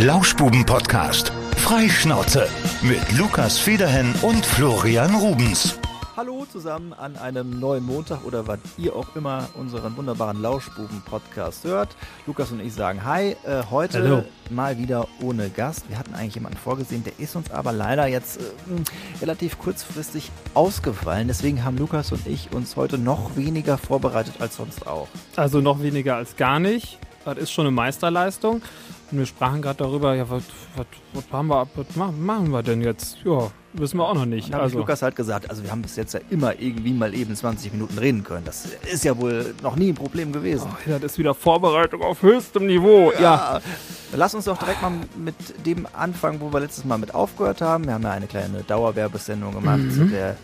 Lauschbuben-Podcast. Freischnauze mit Lukas Federhen und Florian Rubens. Hallo zusammen an einem neuen Montag oder wann ihr auch immer unseren wunderbaren Lauschbuben-Podcast hört. Lukas und ich sagen Hi. Äh, heute Hallo. mal wieder ohne Gast. Wir hatten eigentlich jemanden vorgesehen, der ist uns aber leider jetzt äh, relativ kurzfristig ausgefallen. Deswegen haben Lukas und ich uns heute noch weniger vorbereitet als sonst auch. Also noch weniger als gar nicht. Das ist schon eine Meisterleistung. Und wir sprachen gerade darüber, ja, was, was, was, haben wir, was machen wir denn jetzt? Ja, wissen wir auch noch nicht. Ich Also, Lukas halt gesagt, also wir haben bis jetzt ja immer irgendwie mal eben 20 Minuten reden können. Das ist ja wohl noch nie ein Problem gewesen. oh, ja, das ist wieder Vorbereitung auf höchstem Niveau. Ja. Ja, lass uns doch direkt mal mit dem anfangen, wo wir letztes Mal mit aufgehört haben. Wir haben ja eine kleine Dauerwerbesendung gemacht Mhm. zu der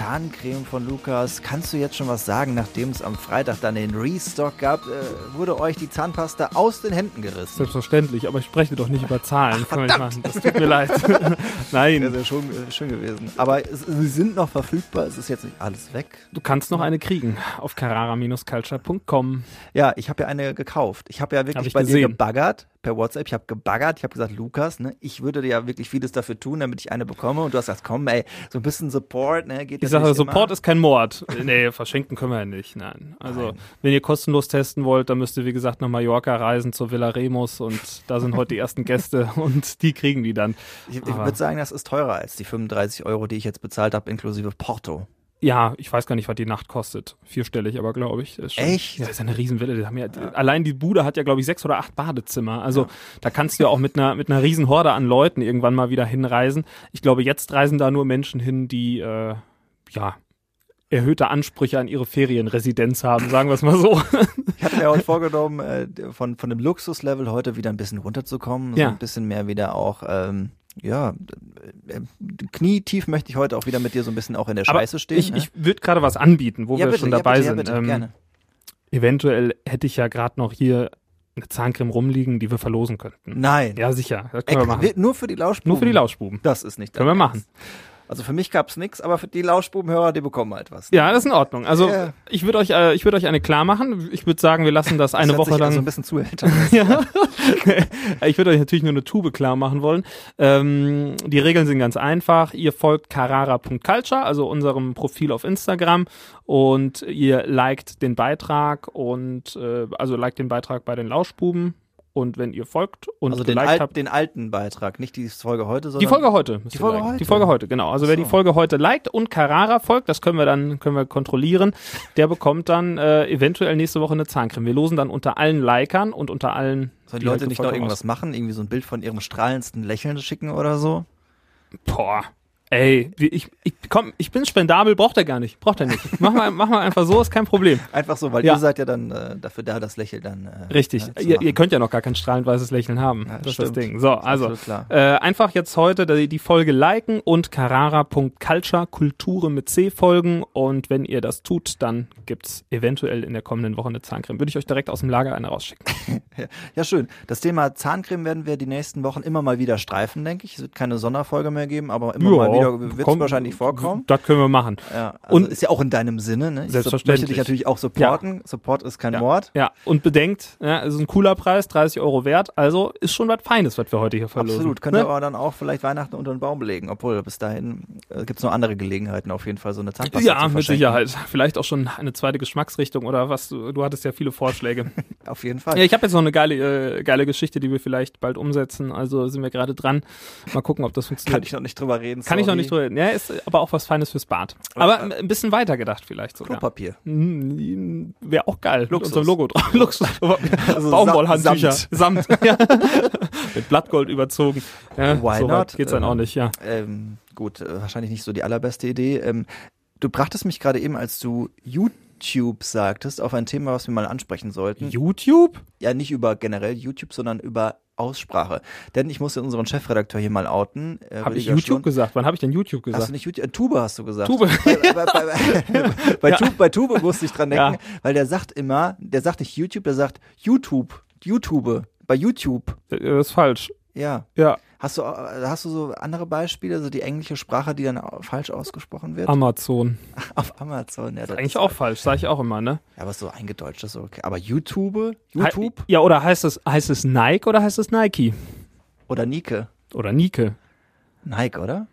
Zahncreme von Lukas. Kannst du jetzt schon was sagen, nachdem es am Freitag dann den Restock gab? Äh, wurde euch die Zahnpasta aus den Händen gerissen? Selbstverständlich, aber ich spreche doch nicht über Zahlen. Wir nicht machen. Das tut mir leid. Nein, Das wäre schon äh, schön gewesen. Aber es, sie sind noch verfügbar. Es ist jetzt nicht alles weg. du kannst noch eine kriegen auf carrara-culture.com. Ja, ich habe ja eine gekauft. Ich habe ja Hab wirklich ich bei dir gesehen. gebaggert per WhatsApp. Ich habe gebaggert. Ich habe gesagt, Lukas, ne, ich würde dir ja wirklich vieles dafür tun, damit ich eine bekomme. Und du hast gesagt, komm, ey, so ein bisschen Support, ne, geht Ich sage, Support immer. ist kein Mord. Nee, verschenken können wir ja nicht. Nein. Also, Nein. wenn ihr kostenlos testen wollt, dann müsst ihr, wie gesagt, nach Mallorca reisen zur Villa Remus und da sind heute die ersten Gäste und die kriegen die dann. Ich, ich würde sagen, das ist teurer als die 35 Euro, die ich jetzt bezahlt habe, inklusive Porto. Ja, ich weiß gar nicht, was die Nacht kostet. Vierstellig, aber glaube ich. Ist schon, Echt? Ja, das ist ja eine Riesenwelle. Die haben ja, Allein die Bude hat ja, glaube ich, sechs oder acht Badezimmer. Also da kannst du ja auch mit einer, mit einer riesen Horde an Leuten irgendwann mal wieder hinreisen. Ich glaube, jetzt reisen da nur Menschen hin, die, äh, ja, erhöhte Ansprüche an ihre Ferienresidenz haben, sagen wir es mal so. Ich hatte mir heute vorgenommen, äh, von, von dem Luxuslevel heute wieder ein bisschen runterzukommen. So Ja. ein bisschen mehr wieder auch, ähm, ja, äh, knietief möchte ich heute auch wieder mit dir so ein bisschen auch in der Aber Scheiße stehen. ich, ne? ich würde gerade was anbieten, wo ja, wir bitte, schon ja, dabei bitte, sind. Ja, bitte, Ähm, gerne. Eventuell hätte ich ja gerade noch hier eine Zahncreme rumliegen, die wir verlosen könnten. Nein. Ja, sicher. Das können wir machen. Nur für die Lauschbuben. Nur für die Lauschbuben. Das ist nicht Können wir machen. Also für mich gab's nix, aber für die Lauschbubenhörer, die bekommen halt was. Ja, das ist in Ordnung. Also Ja. ich würde euch, äh, ich würde euch eine klar machen. Ich würde sagen, wir lassen das eine das hört Woche sich also ein lang. bisschen zu älter. ja. ich würde euch natürlich nur eine Tube klar machen wollen. Ähm, die Regeln sind ganz einfach. Ihr folgt carara.culture, also unserem Profil auf Instagram, und ihr liked den Beitrag und äh, also liked den Beitrag bei den Lauschbuben. Und wenn ihr folgt und Also den, alt, habt, den alten Beitrag, nicht die Folge heute, Die sondern Folge heute. Die Folge heute? Die Folge heute, genau. Also wer So. die Folge heute liked und Carrara folgt, das können wir dann können wir kontrollieren, der bekommt dann äh, eventuell nächste Woche eine Zahncreme. Wir losen dann unter allen Likern und unter allen Sollen die halt Leute nicht noch irgendwas machen? Irgendwie so ein Bild von ihrem strahlendsten Lächeln schicken oder so? aus. Boah. Ey, ich, ich, komm, ich bin spendabel, braucht er gar nicht. Braucht er nicht. Mach mal, mach mal einfach so, ist kein Problem. Einfach so, weil Ja. ihr seid ja dann äh, dafür da, das Lächeln dann. Äh, Richtig. zu ihr, ihr könnt ja noch gar kein strahlend weißes Lächeln haben. Ja, das ist stimmt. das Ding. So, also. Äh, einfach jetzt heute die, die Folge liken und carrara.culture, Kulture mit C folgen. Und wenn ihr das tut, dann gibt's eventuell in der kommenden Woche eine Zahncreme. Würde ich euch direkt aus dem Lager eine rausschicken. Ja, schön. Das Thema Zahncreme werden wir die nächsten Wochen immer mal wieder streifen, denke ich. Es wird keine Sonderfolge mehr geben, aber immer mal wieder wird es komm, wahrscheinlich vorkommen. Das können wir machen. Ja, also Und- ist ja auch in deinem Sinne. Ne? Ich Selbstverständlich. möchte dich natürlich auch supporten. Support ist kein Ja. Mord. Ja, und bedenkt, ja, es ist ein cooler Preis, 30 Euro wert. Also ist schon was Feines, was wir heute hier verlosen. Absolut. Könnt ihr Ne? aber dann auch vielleicht Weihnachten unter den Baum legen. Obwohl, bis dahin äh, gibt es noch andere Gelegenheiten, auf jeden Fall so eine Zahnpasta Ja, mit. Sicherheit. Vielleicht auch schon eine zweite Geschmacksrichtung oder was. Du, du hattest ja viele Vorschläge. Auf jeden Fall. Ja, ich habe jetzt noch eine geile, äh, geile Geschichte, die wir vielleicht bald umsetzen. Also sind wir gerade dran. Mal gucken, ob das funktioniert. Kann ich noch nicht drüber reden. Kann ich noch nicht drüber. Ja, ist aber auch was Feines fürs Bad. Aber ein ein bisschen weiter gedacht vielleicht sogar. Klopapier. Wäre auch geil. Luxus. Mit unserem Logo drauf. Luxus. Also Baumwollhandtücher. Samt. Samt. ja. Mit Blattgold überzogen. Ja, Why so not? Geht's dann auch Ähm, nicht, ja. Ähm, gut, äh, wahrscheinlich nicht so die allerbeste Idee. Ähm, du brachtest mich gerade eben, als du YouTube sagtest, auf ein Thema, was wir mal ansprechen sollten. YouTube? ja, nicht über generell YouTube, sondern über Aussprache. Denn ich musste unseren Chefredakteur hier mal outen. Äh, Habe ich YouTube Schlund. gesagt? Wann habe ich denn YouTube Hast gesagt? du nicht YouTube? Äh, Tube hast du gesagt. Tube. Bei, bei, bei, bei, Ja. Tube, bei Tube musste ich dran denken, Ja. weil der sagt immer, der sagt nicht YouTube, der sagt YouTube. YouTube. Bei YouTube. Äh, Das ist falsch. Ja. Ja. Hast du, äh, hast du so andere Beispiele, so die englische Sprache, die dann falsch ausgesprochen wird? Amazon. Auf Amazon, ja. Das Eigentlich ist, auch falsch, sage ich auch immer, ne? Ja, aber so eingedeutscht ist so okay. Aber YouTube? YouTube? Ja, oder heißt es, heißt es Nike oder heißt es Nike? Oder Nike. Oder Nike. Nike, oder?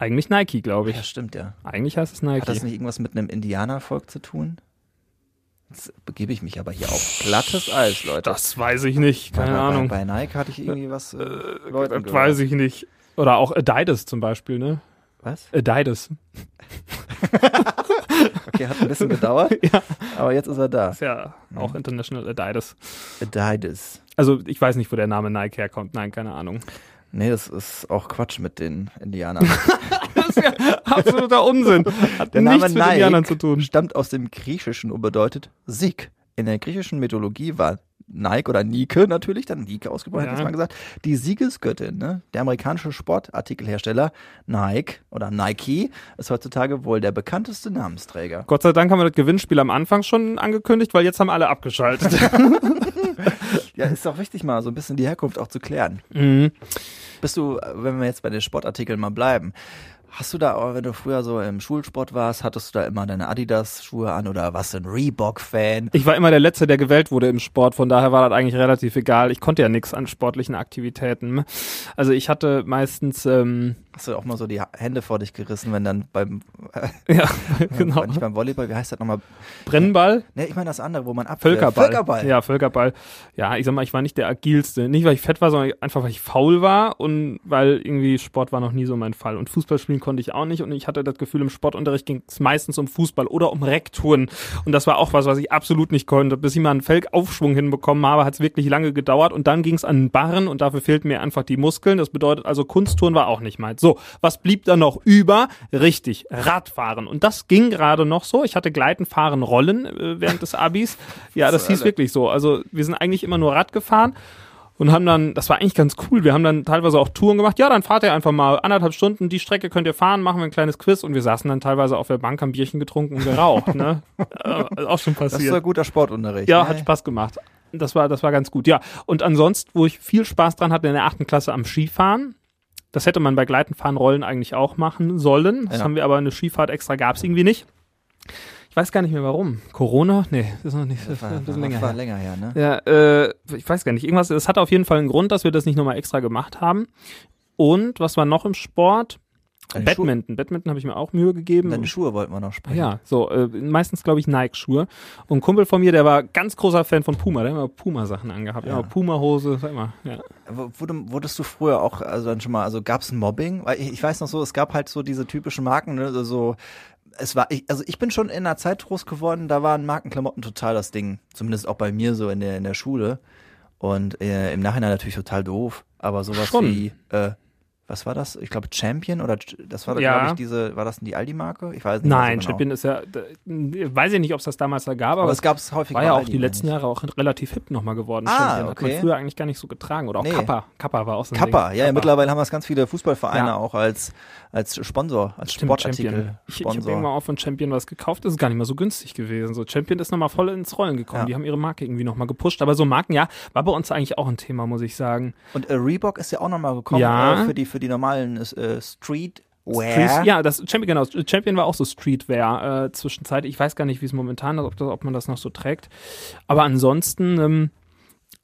Eigentlich Nike, glaube Ja, ich. stimmt ja. Eigentlich heißt es Nike. Hat das nicht irgendwas mit einem Indianervolk zu tun? Jetzt begebe ich mich aber hier auf glattes Eis, Leute. Das weiß ich nicht, keine bei, Ahnung. Bei, bei Nike hatte ich irgendwie was. Äh, Leuten das weiß ich nicht. Oder auch Adidas zum Beispiel, ne? Was? Adidas. Okay, hat ein bisschen gedauert, Ja. aber jetzt ist er da. Ist ja auch International Adidas. Adidas. Also ich weiß nicht, wo der Name Nike herkommt. Nein, keine Ahnung. Nee, das ist auch Quatsch mit den Indianern. Das ist ja absoluter Unsinn. Hat Der Name nichts mit Indianern zu Nike tun. stammt aus dem Griechischen und bedeutet Sieg. In der griechischen Mythologie war Nike oder Nike natürlich, dann Nike ausgebrochen, Ja. ja. mal gesagt, die Siegesgöttin. Ne? Der amerikanische Sportartikelhersteller Nike oder Nike ist heutzutage wohl der bekannteste Namensträger. Gott sei Dank haben wir das Gewinnspiel am Anfang schon angekündigt, weil jetzt haben alle abgeschaltet. Ja, ist doch wichtig, mal so ein bisschen die Herkunft auch zu klären. mhm. Bist du, wenn wir jetzt bei den Sportartikeln mal bleiben, hast du da, auch, wenn du früher so im Schulsport warst, hattest du da immer deine Adidas-Schuhe an oder warst du ein Reebok-Fan? Ich war immer der Letzte, der gewählt wurde im Sport, von daher war das eigentlich relativ egal. Ich konnte ja nichts an sportlichen Aktivitäten. Also ich hatte meistens, ähm, Hast du auch mal so die Hände vor dich gerissen, wenn dann beim, äh, ja, genau, nicht beim Volleyball, wie heißt das nochmal? Brennball, Ne, ich meine das andere, wo man ab Völkerball. Völkerball. Ja, Völkerball. Ja, ich sag mal, ich war nicht der agilste. Nicht, weil ich fett war, sondern einfach, weil ich faul war und weil irgendwie Sport war noch nie so mein Fall. Und Fußball spielen konnte ich auch nicht und ich hatte das Gefühl, im Sportunterricht ging es meistens um Fußball oder um Rekturen. Und das war auch was, was ich absolut nicht konnte. Bis ich mal einen Felgaufschwung hinbekommen habe, hat es wirklich lange gedauert und dann ging es an den Barren und dafür fehlten mir einfach die Muskeln. Das bedeutet also, Kunsttouren war auch nicht meins. So, was blieb da noch über? Richtig, Radfahren. Und das ging gerade noch so. Ich hatte Gleiten, Fahren, Rollen äh, während des Abis. Ja, das hieß wirklich so. Also wir sind eigentlich immer nur Rad gefahren und haben dann, das war eigentlich ganz cool, wir haben dann teilweise auch Touren gemacht. Ja, dann fahrt ihr einfach mal anderthalb Stunden, die Strecke könnt ihr fahren, machen wir ein kleines Quiz und wir saßen dann teilweise auf der Bank, haben Bierchen getrunken und geraucht. ne? äh, auch schon Das ist passiert. so guter Sportunterricht. Ja, ne? hat Spaß gemacht. Das war, das war ganz gut. Ja, und ansonsten, wo ich viel Spaß dran hatte in der achten Klasse am Skifahren. Das hätte man bei Gleitenfahren, Rollen eigentlich auch machen sollen. Das Ja. haben wir aber eine Skifahrt extra gab es irgendwie nicht. Ich weiß gar nicht mehr warum. Corona? Nee, das ist noch nicht, das war, ein bisschen war, länger war her. länger her, ne? Ja, äh, ich weiß gar nicht. Irgendwas, es hat auf jeden Fall einen Grund, dass wir das nicht nochmal extra gemacht haben. Und was war noch im Sport? Deine Badminton. Badminton habe ich mir auch Mühe gegeben. Deine Schuhe wollten wir noch sprechen. Ja, so, äh, meistens glaube ich Nike-Schuhe. Und ein Kumpel von mir, der war ganz großer Fan von Puma, der hat immer Puma-Sachen angehabt. Ja. Puma-Hose, sag mal. Ja. Wurde, wurdest du früher auch, also dann schon mal, also gab es Mobbing? Weil ich, ich weiß noch so, es gab halt so diese typischen Marken, ne, also so, es war, ich, also ich bin schon in einer Zeit groß geworden, da waren Markenklamotten total das Ding. Zumindest auch bei mir so in der, in der Schule. Und äh, im Nachhinein natürlich total doof. Aber sowas Schon. wie, äh, was war das? Ich glaube Champion oder das war, Ja. glaube ich, diese, war das denn die Aldi-Marke? Ich weiß nicht. Nein, so genau. Champion ist ja, da, weiß ich nicht, ob es das damals da gab, aber, Aber es gab es häufig war ja auch Aldi, die letzten. Jahre auch relativ hip nochmal geworden. Ah, Champion. Hat okay. man früher eigentlich gar nicht so getragen. Oder auch Nee. Kappa. Kappa war auch so ein Kappa, Ding. ja, ja, mittlerweile haben wir es ganz viele Fußballvereine Ja. auch als, als Sponsor, als Stimmt, Sportartikel. Champion. Ich, ich habe irgendwann auch von Champion was gekauft, das ist gar nicht mal so günstig gewesen. So Champion ist nochmal voll ins Rollen gekommen. Ja. Die haben ihre Marke irgendwie nochmal gepusht. Aber so Marken, ja, war bei uns eigentlich auch ein Thema, muss ich sagen. Und äh, Reebok ist ja auch nochmal gekommen Ja. äh, für die für die normalen äh, Streetwear. Street, ja, das Champion, genau. Champion war auch so Streetwear äh, zwischenzeit. Ich weiß gar nicht, wie es momentan ist, ob, das, ob man das noch so trägt. Aber ansonsten, ähm,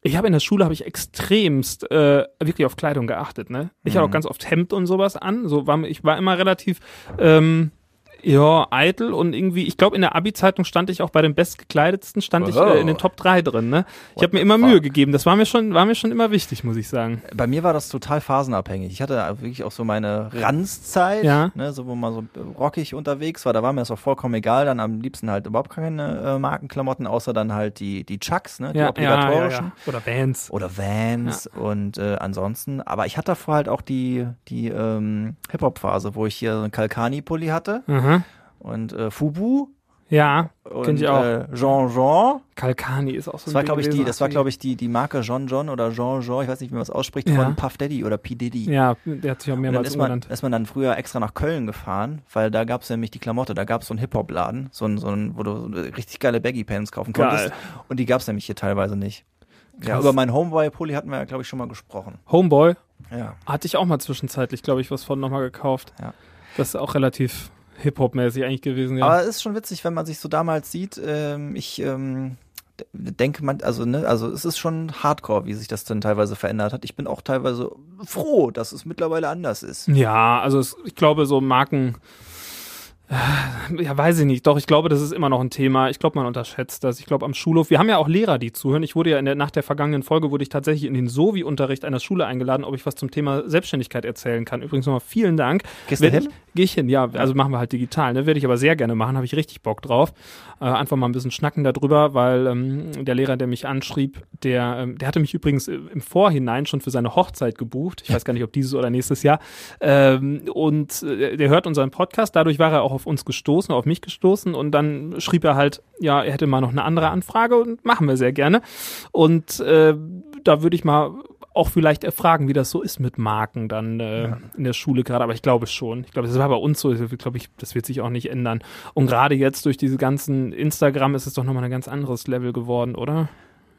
ich habe in der Schule habe ich extremst äh, wirklich auf Kleidung geachtet. Ne, ich hatte auch ganz oft Hemd und sowas an. So war ich war immer relativ ähm, ja, eitel und irgendwie, ich glaube, in der Abi-Zeitung stand ich auch bei den bestgekleidetsten, stand ich Wow. äh, in den Top 3 drin, ne? Ich habe mir immer fuck? Mühe gegeben. Das war mir schon, war mir schon immer wichtig, muss ich sagen. Bei mir war das total phasenabhängig. Ich hatte wirklich auch so meine Ranzzeit, Ja. ne, so wo man so rockig unterwegs war. Da war mir das auch vollkommen egal. Dann am liebsten halt überhaupt keine äh, Markenklamotten, außer dann halt die die Chucks, ne, die obligatorischen. Oder Vans. Oder Vans und äh, ansonsten. Aber ich hatte davor halt auch die, die ähm, Hip-Hop-Phase, wo ich hier so einen Kalkani-Pulli hatte Mhm. Und äh, Fubu Ja, kenn ich auch. Äh, Jean Jean. Kalkani ist auch so Das ein war, Ding glaube ich, die, das war, glaube ich, die, die Marke Jean John oder Jean Jean, ich weiß nicht, wie man es ausspricht, Ja. von Puff Daddy oder P. Diddy. Ja, der hat sich auch mehrmals umgenannt. ist man dann früher extra nach Köln gefahren, weil da gab es nämlich die Klamotte, da gab es so einen Hip-Hop-Laden, so ein, so ein, wo du richtig geile Baggy-Pants kaufen konntest. Geil. Und die gab es nämlich hier teilweise nicht. Ja, über meinen Homeboy-Pulli hatten wir ja, glaube ich, schon mal gesprochen. Homeboy Ja. hatte ich auch mal zwischenzeitlich, glaube ich, was von nochmal gekauft. Ja. Das ist auch relativ Hip-Hop-mäßig eigentlich gewesen, ja. Aber es ist schon witzig, wenn man sich so damals sieht. Ähm, ich ähm, denke man, also ne, also es ist schon Hardcore, wie sich das dann teilweise verändert hat. Ich bin auch teilweise froh, dass es mittlerweile anders ist. Ja, also es, ich glaube, so Marken ja, weiß ich nicht. Doch, ich glaube, das ist immer noch ein Thema. Ich glaube, man unterschätzt das. Ich glaube, am Schulhof, wir haben ja auch Lehrer, die zuhören. Ich wurde ja in der, nach der vergangenen Folge, wurde ich tatsächlich in den Sovi-Unterricht einer Schule eingeladen, ob ich was zum Thema Selbstständigkeit erzählen kann. Übrigens nochmal vielen Dank. Gehst du hin? Gehe ich hin, ja. Also machen wir halt digital. Ne? Werde ich aber sehr gerne machen, habe ich richtig Bock drauf. Äh, einfach mal ein bisschen schnacken darüber, weil ähm, der Lehrer, der mich anschrieb, der, ähm, der hatte mich übrigens im Vorhinein schon für seine Hochzeit gebucht. Ich weiß gar nicht, ob dieses oder nächstes Jahr. Ähm, und äh, der hört unseren Podcast. Dadurch war er auch auf uns gestoßen auf mich gestoßen und dann schrieb er halt, ja, er hätte mal noch eine andere Anfrage und machen wir sehr gerne. Und äh, da würde ich mal auch vielleicht erfragen, wie das so ist mit Marken dann äh, ja. in der Schule gerade. Aber ich glaube schon. Ich glaube, das war bei uns so. Ich glaube, ich, das wird sich auch nicht ändern. Und gerade jetzt durch diese ganzen Instagram ist es doch nochmal ein ganz anderes Level geworden, oder?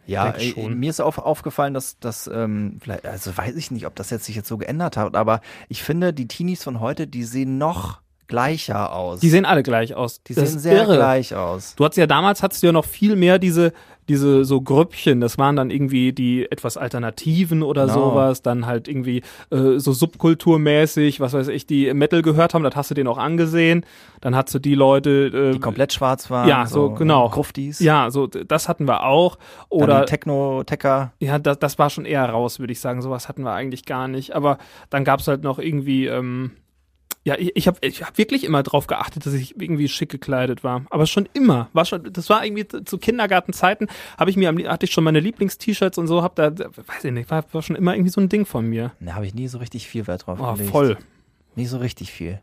Ja, äh, mir ist auch aufgefallen, dass das, ähm, vielleicht, also weiß ich nicht, ob das jetzt sich jetzt so geändert hat, aber ich finde, die Teenies von heute, die sehen noch gleicher aus. Die sehen alle gleich aus. Die das sehen sehr irre. gleich aus. Du hattest ja damals hattest du ja noch viel mehr diese diese so Grüppchen, das waren dann irgendwie die etwas Alternativen oder genau. sowas, dann halt irgendwie äh, so subkulturmäßig, was weiß ich, die Metal gehört haben, das hast du denen auch angesehen. Dann hast du die Leute, äh, die komplett schwarz waren, ja, so, so genau, Gruftis. Ja, so das hatten wir auch oder Techno Tecker. Ja, das, das war schon eher raus, würde ich sagen. Sowas hatten wir eigentlich gar nicht. Aber dann gab's halt noch irgendwie ähm, ja, ich, ich habe ich hab wirklich immer drauf geachtet, dass ich irgendwie schick gekleidet war. Aber schon immer. War schon, das war irgendwie zu Kindergartenzeiten, habe ich mir hatte ich schon meine Lieblings-T-Shirts und so, hab da, weiß ich nicht, war, war schon immer irgendwie so ein Ding von mir. Da habe ich nie so richtig viel Wert drauf oh, gelegt. Voll. Nie so richtig viel.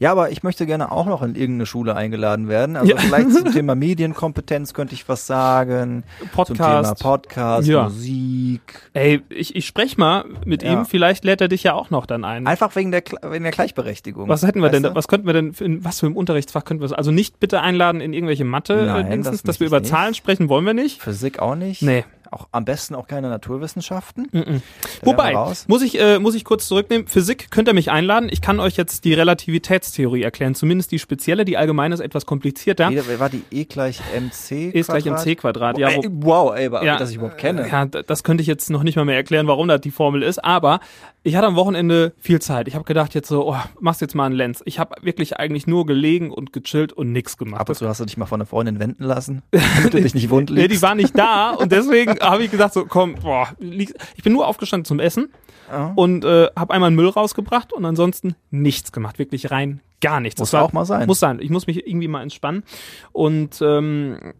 Ja, aber ich möchte gerne auch noch in irgendeine Schule eingeladen werden. Also ja. vielleicht zum Thema Medienkompetenz könnte ich was sagen. Podcast. Zum Thema Podcast, ja. Musik. Ey, ich, ich spreche mal mit ja. ihm. Vielleicht lädt er dich ja auch noch dann ein. Einfach wegen der, wegen der Gleichberechtigung. Was hätten wir denn, du? was könnten wir denn, in, was für ein Unterrichtsfach könnten wir, also nicht bitte einladen in irgendwelche Mathe, Nein, das dass wir über nicht. Zahlen sprechen, wollen wir nicht. Physik auch nicht. Nee auch am besten auch keine Naturwissenschaften. Mm -mm. Wobei, muss ich, äh, muss ich kurz zurücknehmen, Physik könnt ihr mich einladen. Ich kann euch jetzt die Relativitätstheorie erklären, zumindest die spezielle, die allgemeine ist etwas komplizierter. Wie war die E gleich mc E ist gleich mc Quadrat, ja. Wo, wow, ey, ja, dass ich überhaupt kenne. Ja, das könnte ich jetzt noch nicht mal mehr erklären, warum das die Formel ist, aber ich hatte am Wochenende viel Zeit. Ich habe gedacht jetzt so, oh, machst jetzt mal einen Lenz. Ich habe wirklich eigentlich nur gelegen und gechillt und nichts gemacht. Aber du hast du dich mal von einer Freundin wenden lassen, damit du dich nicht wund liegst. Nee, die war nicht da und deswegen habe ich gesagt so, komm, boah, ich bin nur aufgestanden zum Essen ja. und äh, habe einmal Müll rausgebracht und ansonsten nichts gemacht, wirklich rein gar nichts. Muss war, auch mal sein. Muss sein. Ich muss mich irgendwie mal entspannen und ähm,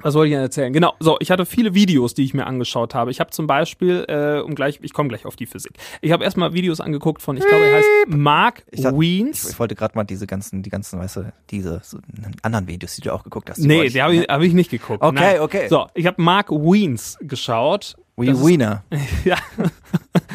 was wollte ich denn erzählen? Genau, so, ich hatte viele Videos, die ich mir angeschaut habe. Ich habe zum Beispiel, äh, um gleich, ich komme gleich auf die Physik. Ich habe erstmal Videos angeguckt von, ich glaube, er heißt Mark ich sag, Weens. Ich, ich, wollte gerade mal diese ganzen, die ganzen, weißt du, diese so, anderen Videos, die du auch geguckt hast. Nee, die habe ich, hab ich nicht geguckt. Okay, Nein. okay. So, ich habe Mark Weens geschaut. Wee Wiener. ja,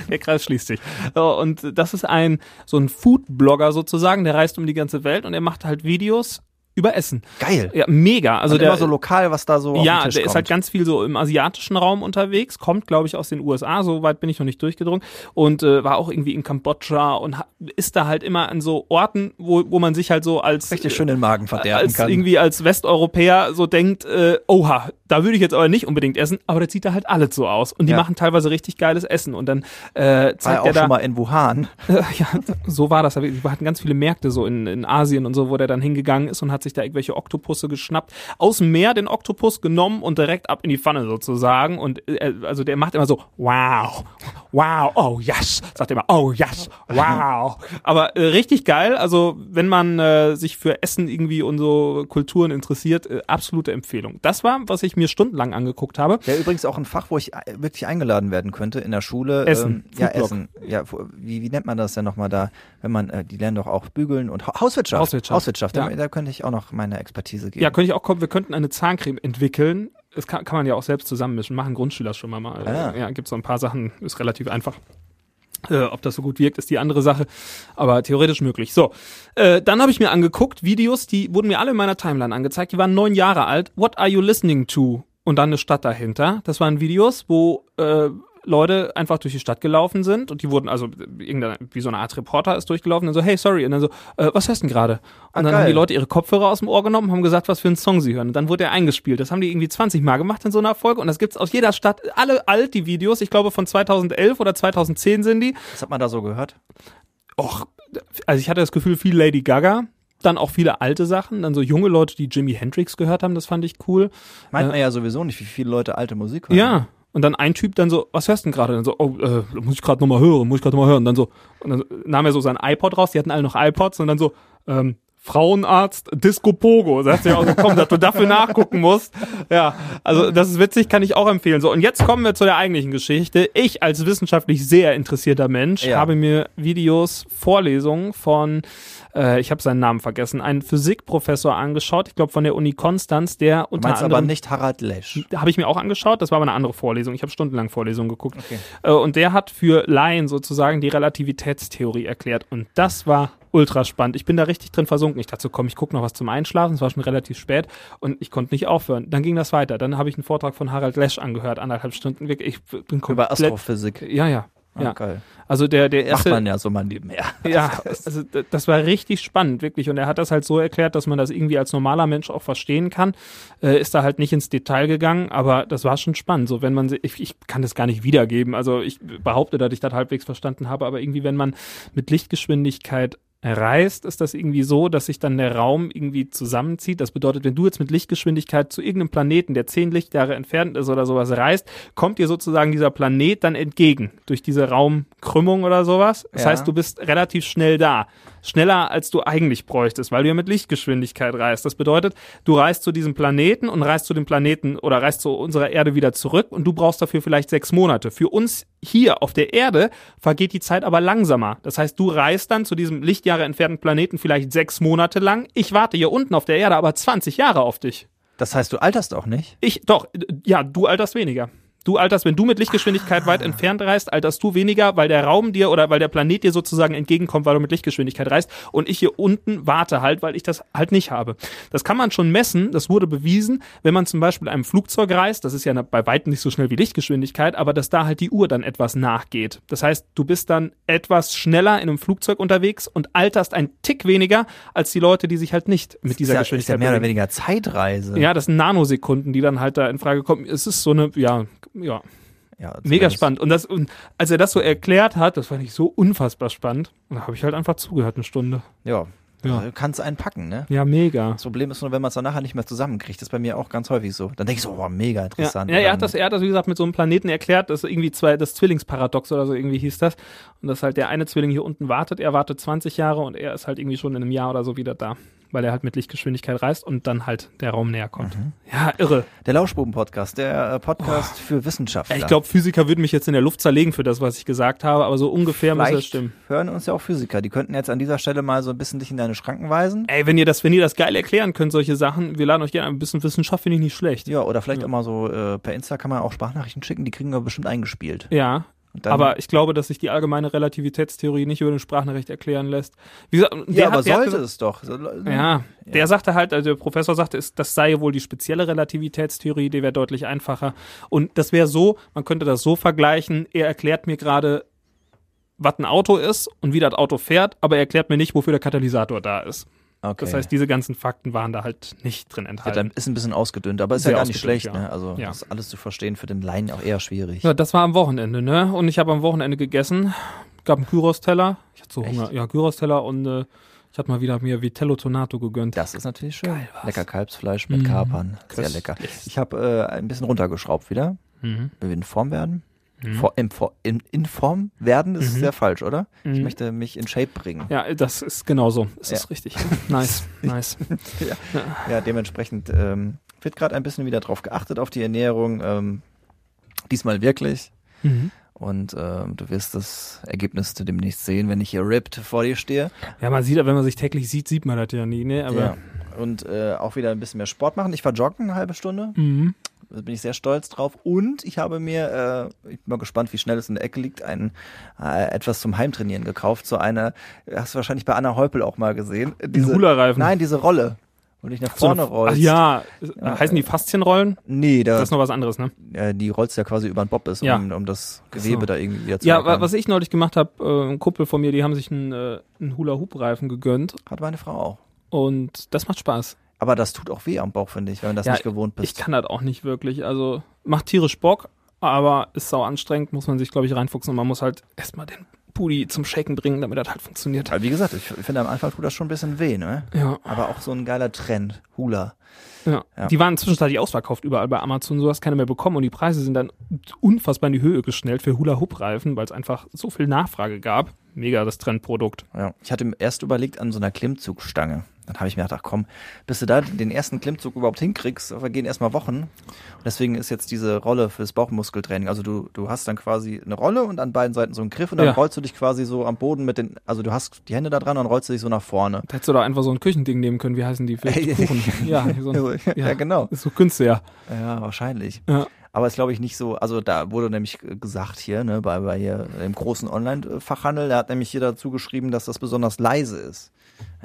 der Kreis schließt sich. So, und das ist ein, so ein Food-Blogger sozusagen, der reist um die ganze Welt und er macht halt Videos über Essen. Geil. Ja, mega. Also der immer so lokal, was da so Ja, der kommt. ist halt ganz viel so im asiatischen Raum unterwegs, kommt glaube ich aus den USA, so weit bin ich noch nicht durchgedrungen und äh, war auch irgendwie in Kambodscha und ist da halt immer an so Orten, wo, wo man sich halt so als richtig schön den Magen verderben als kann. irgendwie als Westeuropäer so denkt, äh, oha, da würde ich jetzt aber nicht unbedingt essen, aber der zieht da halt alles so aus und die ja. machen teilweise richtig geiles Essen und dann äh, zeigt war ja auch er da, schon mal in Wuhan. Äh, ja, so war das. Wir hatten ganz viele Märkte so in, in Asien und so, wo der dann hingegangen ist und hat sich da irgendwelche Oktopus Oktopusse geschnappt, aus dem Meer den Oktopus genommen und direkt ab in die Pfanne sozusagen. Und äh, also der macht immer so, wow, wow, oh yes, sagt immer, oh yes, wow. Aber äh, richtig geil. Also wenn man äh, sich für Essen irgendwie und so Kulturen interessiert, äh, absolute Empfehlung. Das war, was ich mir stundenlang angeguckt habe. Ja, übrigens auch ein Fach, wo ich äh, wirklich eingeladen werden könnte in der Schule. Essen. Ähm, ja, Essen. Ja, wie, wie nennt man das denn nochmal da? Wenn man, äh, die lernen doch auch bügeln und Hauswirtschaft. Hauswirtschaft. Hauswirtschaft. Ja. Da, da könnte ich auch noch meine Expertise geben. Ja, könnte ich auch kommen. Wir könnten eine Zahncreme entwickeln. Das kann, kann man ja auch selbst zusammenmischen. Machen Grundschüler schon mal. mal. Ah. Ja, gibt so ein paar Sachen, ist relativ einfach. Äh, ob das so gut wirkt, ist die andere Sache, aber theoretisch möglich. So, äh, dann habe ich mir angeguckt, Videos, die wurden mir alle in meiner Timeline angezeigt, die waren neun Jahre alt. What are you listening to? Und dann eine Stadt dahinter. Das waren Videos, wo äh, Leute einfach durch die Stadt gelaufen sind und die wurden, also irgendein, wie so eine Art Reporter ist durchgelaufen und so, hey, sorry, und dann so, äh, was hörst du denn gerade? Und Ah, dann geil. haben die Leute ihre Kopfhörer aus dem Ohr genommen, haben gesagt, was für einen Song sie hören. Und dann wurde er eingespielt. Das haben die irgendwie 20 Mal gemacht in so einer Folge und das gibt's aus jeder Stadt, alle alt, die Videos, ich glaube von 2011 oder 2010 sind die. Was hat man da so gehört? Och, also ich hatte das Gefühl, viel Lady Gaga. Dann auch viele alte Sachen, dann so junge Leute, die Jimi Hendrix gehört haben, das fand ich cool. Meint Äh, man ja sowieso nicht, wie viele Leute alte Musik hören. Ja. Und dann ein Typ dann so, was hörst du denn gerade? Dann so, oh, äh, muss ich gerade nochmal hören, muss ich gerade nochmal hören. Und dann so, und dann nahm er so sein iPod raus, die hatten alle noch iPods und dann so, ähm, Frauenarzt, Disco Pogo. Sagst du ja auch so, komm, dass du dafür nachgucken musst. Ja, also das ist witzig, kann ich auch empfehlen. So, und jetzt kommen wir zu der eigentlichen Geschichte. Ich als wissenschaftlich sehr interessierter Mensch Ja. habe mir Videos, Vorlesungen von, äh, ich habe seinen Namen vergessen, einen Physikprofessor angeschaut, ich glaube von der Uni Konstanz, der unter meinst aber anderem nicht Harald Lesch. habe ich mir auch angeschaut, das war aber eine andere Vorlesung. Ich habe stundenlang Vorlesungen geguckt. Okay. Äh, und der hat für Laien sozusagen die Relativitätstheorie erklärt. Und das war ultra spannend. Ich bin da richtig drin versunken. Ich dachte so, komm, ich gucke noch was zum Einschlafen. Es war schon relativ spät und ich konnte nicht aufhören. Dann ging das weiter. Dann habe ich einen Vortrag von Harald Lesch angehört, anderthalb Stunden. Ich bin Über komplett. Astrophysik. Ja, ja. Ah, Ja. geil. Also der, der Macht erste. man ja so mal nebenher. Ja, also das war richtig spannend, wirklich. Und er hat das halt so erklärt, dass man das irgendwie als normaler Mensch auch verstehen kann. Äh, ist da halt nicht ins Detail gegangen, aber das war schon spannend. So, wenn man, ich, ich kann das gar nicht wiedergeben. Also ich behaupte, dass ich das halbwegs verstanden habe, aber irgendwie, wenn man mit Lichtgeschwindigkeit reist, ist das irgendwie so, dass sich dann der Raum irgendwie zusammenzieht. Das bedeutet, wenn du jetzt mit Lichtgeschwindigkeit zu irgendeinem Planeten, der zehn Lichtjahre entfernt ist oder sowas reist, kommt dir sozusagen dieser Planet dann entgegen durch diese Raumkrümmung oder sowas. Das Ja. heißt, du bist relativ schnell da. Schneller als du eigentlich bräuchtest, weil du ja mit Lichtgeschwindigkeit reist. Das bedeutet, du reist zu diesem Planeten und reist zu dem Planeten oder reist zu unserer Erde wieder zurück und du brauchst dafür vielleicht sechs Monate. Für uns hier auf der Erde vergeht die Zeit aber langsamer. Das heißt, du reist dann zu diesem Lichtjahre entfernten Planeten vielleicht sechs Monate lang. Ich warte hier unten auf der Erde aber 20 Jahre auf dich. Das heißt, du alterst auch nicht? Ich, doch, ja, du alterst weniger. Du alterst, wenn du mit Lichtgeschwindigkeit weit entfernt reist, alterst du weniger, weil der Raum dir oder weil der Planet dir sozusagen entgegenkommt, weil du mit Lichtgeschwindigkeit reist. Und ich hier unten warte halt, weil ich das halt nicht habe. Das kann man schon messen. Das wurde bewiesen, wenn man zum Beispiel einem Flugzeug reist. Das ist ja bei weitem nicht so schnell wie Lichtgeschwindigkeit, aber dass da halt die Uhr dann etwas nachgeht. Das heißt, du bist dann etwas schneller in einem Flugzeug unterwegs und alterst ein Tick weniger als die Leute, die sich halt nicht mit dieser ja, ist ja Geschwindigkeit mehr oder weniger Zeitreise. Ja, das sind Nanosekunden, die dann halt da in Frage kommen. Es ist so eine, ja, ja, Ja, mega zumindest- spannend. Und das, und als er das so erklärt hat, das fand ich so unfassbar spannend. Und da habe ich halt einfach zugehört eine Stunde. Ja. Ja. Du kannst einen packen, ne? Ja, mega. Das Problem ist nur, wenn man es dann nachher nicht mehr zusammenkriegt. Das ist bei mir auch ganz häufig so. Dann denke ich so, oh, mega Ja, interessant. ja, er Und hat das, er hat das, wie gesagt, mit so einem Planeten erklärt, das ist irgendwie zwei, das Zwillingsparadox oder so irgendwie hieß das. Und dass halt der eine Zwilling hier unten wartet, er wartet 20 Jahre und er ist halt irgendwie schon in einem Jahr oder so wieder da. Weil er halt mit Lichtgeschwindigkeit reist und dann halt der Raum näher kommt. Mhm. Ja, irre. Der Lauschbuben-Podcast, der äh, Podcast für Wissenschaftler. Ich glaube, Physiker würden mich jetzt in der Luft zerlegen für das, was ich gesagt habe, aber so ungefähr muss das Vielleicht stimmen. hören uns ja auch Physiker. Die könnten jetzt an dieser Stelle mal so ein bisschen dich in deine Schranken weisen. Ey, wenn ihr das, wenn ihr das geil erklären könnt, solche Sachen, wir laden euch gerne ein bisschen Wissenschaft, finde ich nicht schlecht. Ja, oder vielleicht auch mal so äh, per Insta kann man auch Sprachnachrichten schicken, die kriegen wir bestimmt eingespielt. Ja. Aber ich glaube, dass sich die allgemeine Relativitätstheorie nicht über den Sprachnachricht erklären lässt. Wie gesagt, der ja, aber hat sollte gesagt- es doch. Ne? Ja, der sagte halt, also der Professor sagte, es, das sei wohl die spezielle Relativitätstheorie, die wäre deutlich einfacher. Und das wäre so, man könnte das so vergleichen, er erklärt mir gerade, was ein Auto ist und wie das Auto fährt, aber er erklärt mir nicht, wofür der Katalysator da ist. Okay. Das heißt, diese ganzen Fakten waren da halt nicht drin ja, enthalten. dann ist ein bisschen ausgedünnt, aber ist Sehr ja gar nicht schlecht. ja. Ne? Also Ja. das alles zu verstehen für den Laien auch eher schwierig. Ja, das war am Wochenende, ne? Und ich habe am Wochenende gegessen. Gab einen Gyros-Teller. Ich hatte so Echt? Hunger. Ja, Gyros-Teller und äh, ich habe mal wieder mir Vitello Tonato gegönnt. Das ist natürlich schön. Geil war's. lecker Kalbsfleisch mit Mhm. Kapern. Sehr lecker. Ich habe äh, ein bisschen runtergeschraubt wieder. Mhm. Wir in Form werden. Mhm. For, in, in, in Form werden ist Mhm. sehr falsch, oder? Ich Mhm. möchte mich in Shape bringen. Ja, das ist genau so. Das Ja. ist richtig. Nice, nice. Ja, dementsprechend ähm, wird gerade ein bisschen wieder drauf geachtet auf die Ernährung. Ähm, diesmal wirklich. Mhm. Und ähm, du wirst das Ergebnis demnächst sehen, wenn ich hier ripped vor dir stehe. Ja, man sieht, wenn man sich täglich sieht, sieht man das ja nie, ne? Aber ja. Und äh, auch wieder ein bisschen mehr Sport machen. Ich war joggen eine halbe Stunde. mhm. Da bin ich sehr stolz drauf. Und ich habe mir, äh, ich bin mal gespannt, wie schnell es in der Ecke liegt, ein äh, etwas zum Heimtrainieren gekauft. So eine, hast du wahrscheinlich bei Anna Heupel auch mal gesehen. Diese, Hula-Reifen. Nein, diese Rolle. und dich nach So eine- vorne rollst. Ach ja, heißen die Faszienrollen? Nee, da, Das ist noch was anderes, ne? äh, die rollst ja quasi über den Bob ist, Ja. um, um das Gewebe so. da irgendwie wieder zu Ja, wa- was ich neulich gemacht habe, äh, ein Kumpel von mir, die haben sich einen, äh, einen Hula-Hoop-Reifen gegönnt Hat meine Frau auch. und das macht Spaß. Aber das tut auch weh am Bauch, finde ich, wenn du das Ja, nicht gewohnt bist. Ich kann das auch nicht wirklich. Also macht tierisch Bock, aber ist sau anstrengend, muss man sich, glaube ich, reinfuchsen und man muss halt erstmal den Pudi zum Shaken bringen, damit das halt funktioniert. Aber wie gesagt, ich finde am Anfang tut das schon ein bisschen weh, ne? Ja, Aber auch so ein geiler Trend. Hula. ja. Ja. Die waren zwischenzeitlich ausverkauft überall bei Amazon, so hast keiner mehr bekommen und die Preise sind dann unfassbar in die Höhe geschnellt für Hula-Hoop-Reifen, weil es einfach so viel Nachfrage gab. Mega das Trendprodukt. Ja. Ich hatte erst überlegt an so einer Klimmzugstange. Dann habe ich mir gedacht, ach komm, bis du da den ersten Klimmzug überhaupt hinkriegst, vergehen erstmal Wochen. Und deswegen ist jetzt diese Rolle fürs Bauchmuskeltraining. Also du, du hast dann quasi eine Rolle und an beiden Seiten so einen Griff und dann Ja. rollst du dich quasi so am Boden mit den, also du hast die Hände da dran und rollst du dich so nach vorne. Da hättest du doch einfach so ein Küchending nehmen können. Wie heißen die? Für Kuchen. Ja, so ein, ja, genau. Ist so Künstler. Ja, wahrscheinlich. Ja. Aber ist, glaube ich, nicht so, also da wurde nämlich gesagt hier, ne, bei, bei hier im großen Online-Fachhandel, da hat nämlich hier dazu geschrieben, dass das besonders leise ist.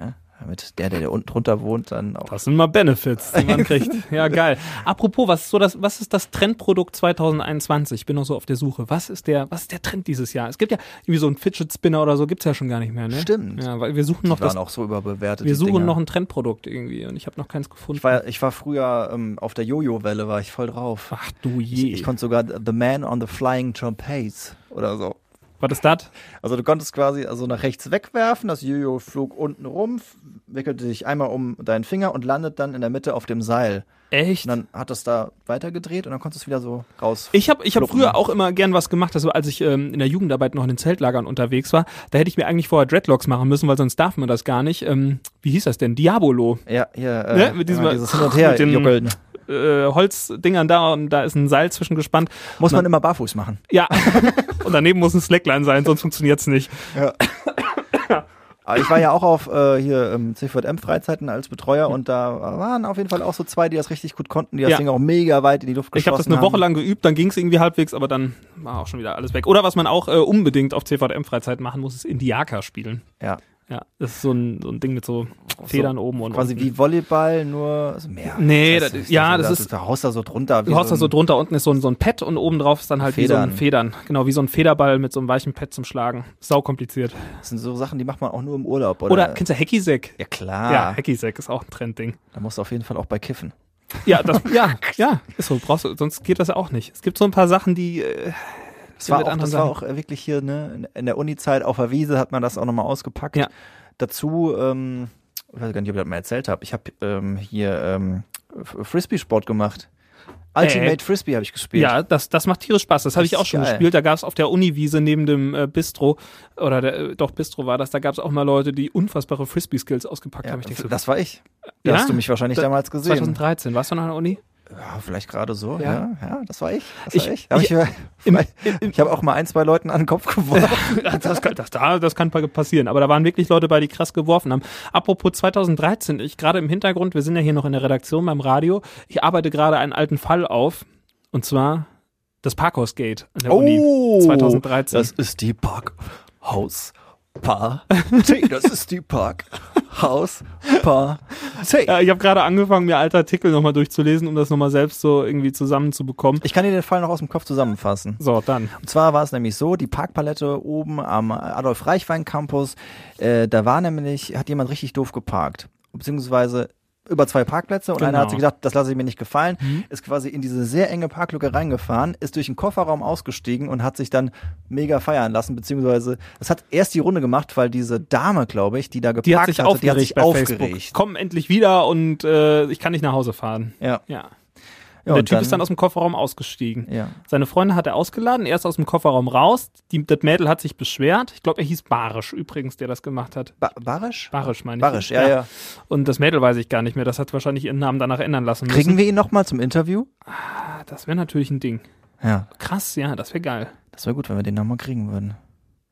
Ja, damit der, der, der unten drunter wohnt, dann auch. Das sind mal Benefits, die man kriegt. Ja, geil. Apropos, was ist so das, was ist das Trendprodukt 2021? Ich bin noch so auf der Suche. Was ist der, was ist der Trend dieses Jahr? Es gibt ja irgendwie so einen Fidget Spinner oder so, gibt's ja schon gar nicht mehr, ne? Stimmt. Ja, weil wir suchen noch Die waren das, auch so überbewertet. wir suchen Dinger. noch ein Trendprodukt irgendwie und ich habe noch keins gefunden. Ich war, ich war früher ähm, auf der Jojo-Welle, war ich voll drauf. Ach du je. Ich konnte sogar The Man on the Flying Trapeze oder so. Was ist das? Also du konntest quasi also nach rechts wegwerfen, das Jojo flog unten rum, wickelte sich einmal um deinen Finger und landet dann in der Mitte auf dem Seil. Echt? Und dann hat es da weitergedreht und dann konntest du es wieder so raus. Ich habe ich hab früher auch immer gern was gemacht, also als ich ähm, in der Jugendarbeit noch in den Zeltlagern unterwegs war, da hätte ich mir eigentlich vorher Dreadlocks machen müssen, weil sonst darf man das gar nicht. Ähm, wie hieß das denn? Diabolo. Ja, hier, äh, Ne, mit diesem- immer dieses Hin und Her mit den- juckeln. Äh, Holzdingern da und da ist ein Seil zwischengespannt. Muss man Na- immer barfuß machen. Ja. und daneben muss ein Slackline sein, sonst funktioniert's nicht. Aber ich war ja auch auf äh, hier ähm, CVM-Freizeiten als Betreuer und da waren auf jeden Fall auch so zwei, die das richtig gut konnten, die das Ja. Ding auch mega weit in die Luft Ich habe geschossen das eine Woche haben. lang geübt, dann ging's irgendwie halbwegs, aber dann war auch schon wieder alles weg. Oder was man auch äh, unbedingt auf CVM-Freizeiten machen muss, ist Indiaka spielen. Ja, Ja, das ist so ein, so ein Ding mit so Federn oben und quasi unten. wie Volleyball, nur also mehr. Nee, das- nicht, ja, das du, ist- Du haust da so drunter. wie Du haust da so drunter, unten ist so ein, so ein Pad und oben drauf ist dann halt wie so ein Federn. Federn. Genau, wie so ein Federball mit so einem weichen Pad zum Schlagen. Sau kompliziert. Das sind so Sachen, die macht man auch nur im Urlaub. Oder, Oder, kennst du Hacky-Sack? ja klar, Ja, Hacky-Sack ist auch ein Trendding. da musst du auf jeden Fall auch bei kiffen. Ja, das, ja, ja, ist so. Brauchst du, sonst geht das ja auch nicht. Es gibt so ein paar Sachen, die. Äh, Das war, mit auch, anderen das war auch äh, wirklich hier, ne, in- der Uni-Zeit auf der Wiese hat man das auch nochmal ausgepackt. Ja. Dazu, ähm, ich weiß gar nicht, ob ich das mal erzählt habe, ich habe ähm, hier ähm, Frisbee-Sport gemacht. Ultimate Äh, Frisbee habe ich gespielt. Ja, das, das macht tierisch Spaß. Das habe ich auch schon geil. gespielt. Da gab es auf der Uniwiese neben dem äh, Bistro, oder der, äh, doch Bistro war das, da gab es auch mal Leute, die unfassbare Frisbee-Skills ausgepackt Ja, haben. Ich denke so, das war ich. Da Ja? hast du mich wahrscheinlich Da- damals gesehen. 2013, warst du noch an der Uni? Ja, vielleicht gerade so. Ja. Ja. ja, das war ich. Das Ich- war ich. Hab ich, Im- ich, ich habe auch mal ein, zwei Leuten an den Kopf geworfen. das, kann, das, da- das kann passieren. Aber da waren wirklich Leute bei, die krass geworfen haben. Apropos 2013, ich gerade im Hintergrund, wir sind ja hier noch in der Redaktion beim Radio. Ich arbeite gerade einen alten Fall auf. Und zwar das Parkhausgate an der Uni. 2013. Oh, Das ist die Parkhaus Party. Das ist die Parkhaus Party. Ja, ich habe gerade angefangen, mir alte Artikel nochmal durchzulesen, um das nochmal selbst so irgendwie zusammenzubekommen. Ich kann dir den Fall noch aus dem Kopf zusammenfassen. So, dann. Und zwar war es nämlich so, die Parkpalette oben am Adolf-Reichwein-Campus, äh, da war nämlich, hat jemand richtig doof geparkt. Beziehungsweise über zwei Parkplätze und einer Genau. hat sich gedacht, das lasse ich mir nicht gefallen, ist quasi in diese sehr enge Parklücke reingefahren, ist durch den Kofferraum ausgestiegen und hat sich dann mega feiern lassen, beziehungsweise das hat erst die Runde gemacht, weil diese Dame, glaube ich, die da geparkt Die hat sich hatte, aufgeregt die hat sich aufgeregt. Facebook. Komm endlich wieder und äh, ich kann nicht nach Hause fahren. Ja. Ja. Ja der Typ ist dann aus dem Kofferraum ausgestiegen. ja. Seine Freundin hat er ausgeladen, er ist aus dem Kofferraum raus. Die, das Mädel hat sich beschwert. Ich glaube, er hieß Barisch übrigens, der das gemacht hat. Ba Barisch? Barisch meine ich. Barisch, ja, ja. Und das Mädel weiß ich gar nicht mehr. Das hat wahrscheinlich ihren Namen danach ändern lassen müssen. Kriegen wir ihn nochmal zum Interview? Ah, Das wäre natürlich ein Ding. Ja, Krass, ja, das wäre geil. das wäre gut, wenn wir den nochmal kriegen würden.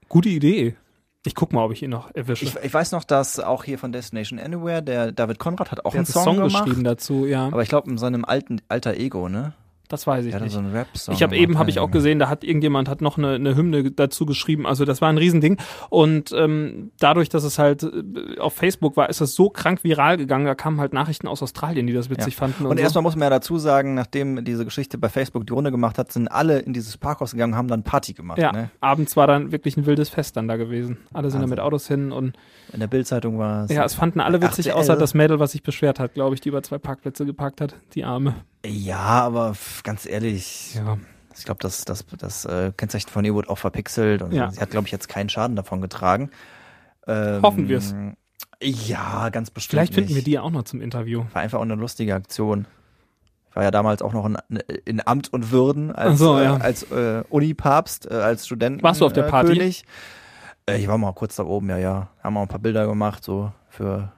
Gute Idee. Ich guck mal, ob ich ihn noch erwische. Ich, ich weiß noch, dass auch hier von Destination Anywhere, der David Konrad hat auch der einen hat Song, Song gemacht. geschrieben dazu, ja. Aber ich glaube in seinem alten alter Ego, ne? Das weiß ich hatte nicht. so. Ich habe eben, habe ich auch ja. gesehen, da hat irgendjemand hat noch eine, eine Hymne dazu geschrieben. Also das war ein Riesending. Und ähm, dadurch, dass es halt äh, auf Facebook war, ist das so krank viral gegangen. Da kamen halt Nachrichten aus Australien, die das witzig fanden. Und, Und so. erstmal muss man ja dazu sagen, nachdem diese Geschichte bei Facebook die Runde gemacht hat, sind alle in dieses Parkhaus gegangen und haben dann Party gemacht. ja, Ne? abends war dann wirklich ein wildes Fest dann da gewesen. Alle sind da Wahnsinn. mit Autos hin und In der Bildzeitung war es. ja, es fanden alle witzig, RTL. außer das Mädel, was sich beschwert hat, glaube ich, die über zwei Parkplätze geparkt hat. Die Arme. Ja, aber ganz ehrlich, Ja. ich glaube, das, das, das äh, Kennzeichen von ihr wurde auch verpixelt und Ja. sie hat, glaube ich, jetzt keinen Schaden davon getragen. Ähm, Hoffen wir's. Ja, ganz bestimmt. Vielleicht finden wir nicht. die ja auch noch zum Interview. War einfach auch eine lustige Aktion. Ich war ja damals auch noch in, in Amt und Würden als, so, äh, ja. als äh, Unipapst, äh, als Studenten. Warst du auf der äh, Party? König. Äh, ich war mal kurz da oben, ja, ja. Haben auch ein paar Bilder gemacht, so für,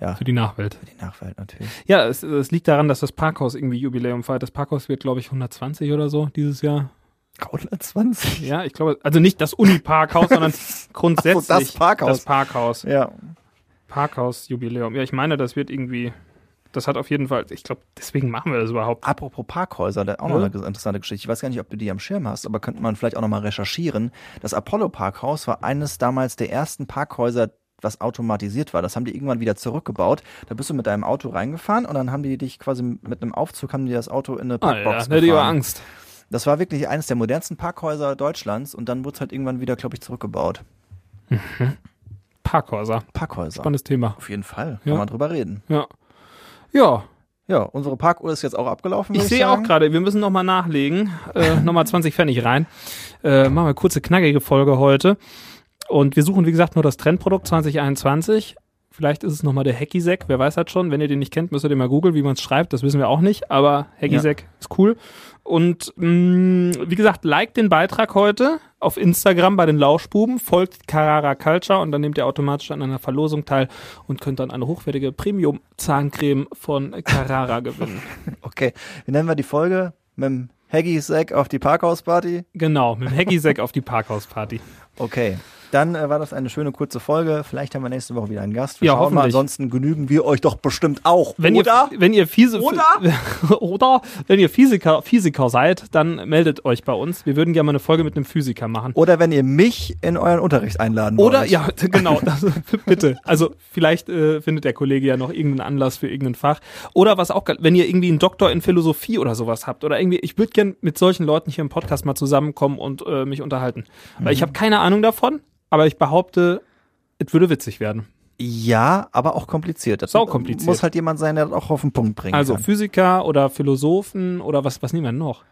ja, Für die Nachwelt. für die Nachwelt natürlich. Ja, es, es liegt daran, dass das Parkhaus irgendwie Jubiläum feiert. Das Parkhaus wird, glaube ich, 120 oder so dieses Jahr. 120? Ja, ich glaube, also nicht das Uni-Parkhaus, sondern grundsätzlich so, das Parkhaus. Das Parkhaus. Ja. Parkhaus-Jubiläum. Ja, ich meine, das wird irgendwie, das hat auf jeden Fall, ich glaube, deswegen machen wir das überhaupt. Apropos Parkhäuser, da auch noch Ja. eine interessante Geschichte. Ich weiß gar nicht, ob du die am Schirm hast, aber könnte man vielleicht auch noch mal recherchieren. Das Apollo Parkhaus war eines damals der ersten Parkhäuser, was automatisiert war. Das haben die irgendwann wieder zurückgebaut. Da bist du mit deinem Auto reingefahren und dann haben die dich quasi mit einem Aufzug haben die das Auto in eine Ah, ja, Parkbox hätte ich aber gefahren. Angst. Das war wirklich eines der modernsten Parkhäuser Deutschlands und dann wurde es halt irgendwann wieder, glaube ich, zurückgebaut. Parkhäuser. Parkhäuser. Spannendes Thema. Auf jeden Fall. Ja. Kann man drüber reden. Ja. Ja, Ja, unsere Parkuhr ist jetzt auch abgelaufen. ich würd sehe auch gerade, wir müssen nochmal nachlegen. Äh, nochmal 20 Pfennig rein. Äh, machen wir eine kurze, knackige Folge heute. Und wir suchen, wie gesagt, nur das Trendprodukt 2021. Vielleicht ist es nochmal der Hacky-Sack, wer weiß das schon. Wenn ihr den nicht kennt, müsst ihr den mal googeln, wie man es schreibt. Das wissen wir auch nicht, aber Hacky-Sack ist cool. Und mh, wie gesagt, liked den Beitrag heute auf Instagram bei den Lauschbuben, folgt Carrara Culture und dann nehmt ihr automatisch an einer Verlosung teil und könnt dann eine hochwertige Premium-Zahncreme von Carrara gewinnen. Okay, wie nennen wir die Folge? Mit dem Haggy Sack auf die Parkhausparty? Genau, mit dem Hacky-Sack auf die Parkhausparty. Okay. Dann äh, war das eine schöne kurze Folge. Vielleicht haben wir nächste Woche wieder einen Gast. Wir Ja, schauen mal. Ansonsten genügen wir euch doch bestimmt auch. Wenn oder? ihr, wenn ihr fiese, Oder? oder wenn ihr Physiker, Physiker seid, dann meldet euch bei uns. Wir würden gerne mal eine Folge mit einem Physiker machen. oder wenn ihr mich in euren Unterricht einladen wollt. Oder, ja, genau, das, bitte. Also vielleicht äh, findet der Kollege ja noch irgendeinen Anlass für irgendein Fach. Oder was auch, wenn ihr irgendwie einen Doktor in Philosophie oder sowas habt. Oder irgendwie, ich würde gern mit solchen Leuten hier im Podcast mal zusammenkommen und äh, mich unterhalten. Weil ich habe keine Ahnung davon, aber ich behaupte, es würde witzig werden. Ja, aber auch kompliziert. Das Sau kompliziert. Muss halt jemand sein, der das auch auf den Punkt bringen Also kann. Physiker oder Philosophen oder was, was nehmen wir noch?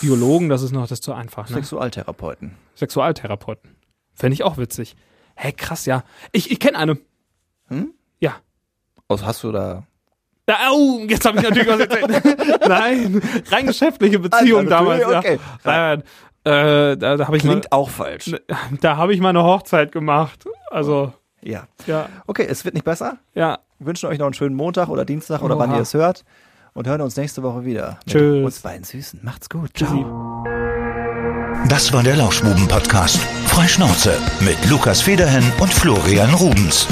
Biologen, das ist noch, das ist zu einfach. Ne? Sexualtherapeuten. Sexualtherapeuten. Fände ich auch witzig. Hä, krass, ja. Ich, ich kenne eine. Hm? Ja. Was hast du da? Da, oh, jetzt habe ich natürlich was erzählt. Nein, rein geschäftliche Beziehung Alter, damals. okay. Ja. Nein, äh, da, da habe ich mal, Klingt auch falsch. da habe ich mal eine Hochzeit gemacht. Also, Ja. ja, Okay, es wird nicht besser. ja. Wir wünschen euch noch einen schönen Montag oder Dienstag oder Oha. wann ihr es hört. Und hören uns nächste Woche wieder. Mit Tschüss. uns beiden Süßen. Macht's gut. Tschüssi. Das war der Lauschbuben-Podcast. Freischnauze mit Lukas Federhen und Florian Rubens.